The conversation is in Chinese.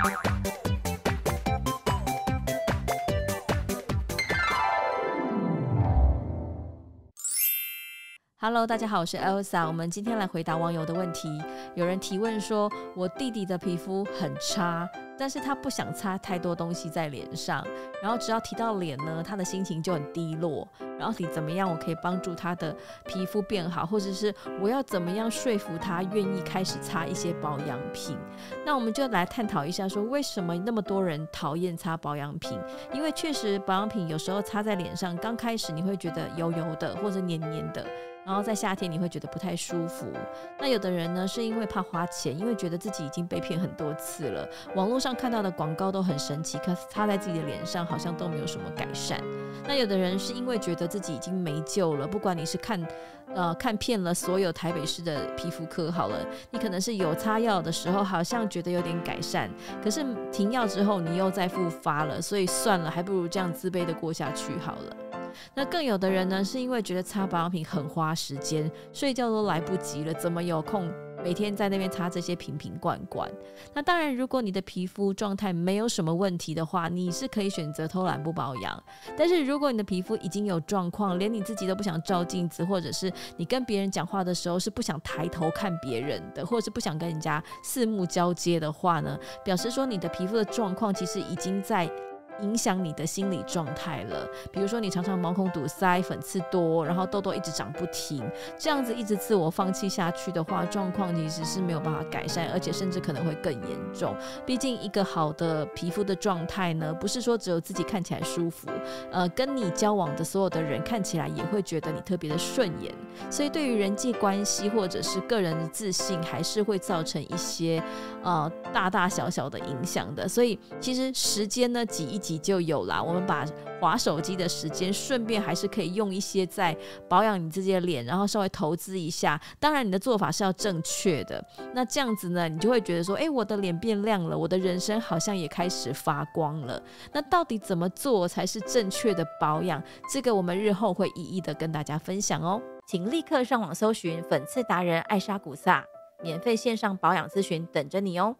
って。Hello，大家好，我是 Elsa。我们今天来回答网友的问题。有人提问说，我弟弟的皮肤很差。但是他不想擦太多东西在脸上，然后只要提到脸呢，他的心情就很低落。然后你怎么样，我可以帮助他的皮肤变好，或者是我要怎么样说服他愿意开始擦一些保养品？那我们就来探讨一下，说为什么那么多人讨厌擦保养品？因为确实保养品有时候擦在脸上，刚开始你会觉得油油的或者黏黏的。然后在夏天你会觉得不太舒服。那有的人呢，是因为怕花钱，因为觉得自己已经被骗很多次了。网络上看到的广告都很神奇，可是擦在自己的脸上好像都没有什么改善。那有的人是因为觉得自己已经没救了，不管你是看呃看遍了所有台北市的皮肤科好了，你可能是有擦药的时候好像觉得有点改善，可是停药之后你又再复发了，所以算了，还不如这样自卑的过下去好了。那更有的人呢，是因为觉得擦保养品很花时间，睡觉都来不及了，怎么有空每天在那边擦这些瓶瓶罐罐？那当然，如果你的皮肤状态没有什么问题的话，你是可以选择偷懒不保养。但是如果你的皮肤已经有状况，连你自己都不想照镜子，或者是你跟别人讲话的时候是不想抬头看别人的，或者是不想跟人家四目交接的话呢，表示说你的皮肤的状况其实已经在。影响你的心理状态了。比如说，你常常毛孔堵塞、粉刺多，然后痘痘一直长不停，这样子一直自我放弃下去的话，状况其实是没有办法改善，而且甚至可能会更严重。毕竟，一个好的皮肤的状态呢，不是说只有自己看起来舒服，呃，跟你交往的所有的人看起来也会觉得你特别的顺眼。所以，对于人际关系或者是个人的自信，还是会造成一些呃大大小小的影响的。所以，其实时间呢，挤一挤。就有啦。我们把划手机的时间，顺便还是可以用一些在保养你自己的脸，然后稍微投资一下。当然，你的做法是要正确的。那这样子呢，你就会觉得说，诶，我的脸变亮了，我的人生好像也开始发光了。那到底怎么做才是正确的保养？这个我们日后会一一的跟大家分享哦。请立刻上网搜寻粉刺达人艾莎古萨，免费线上保养咨询等着你哦。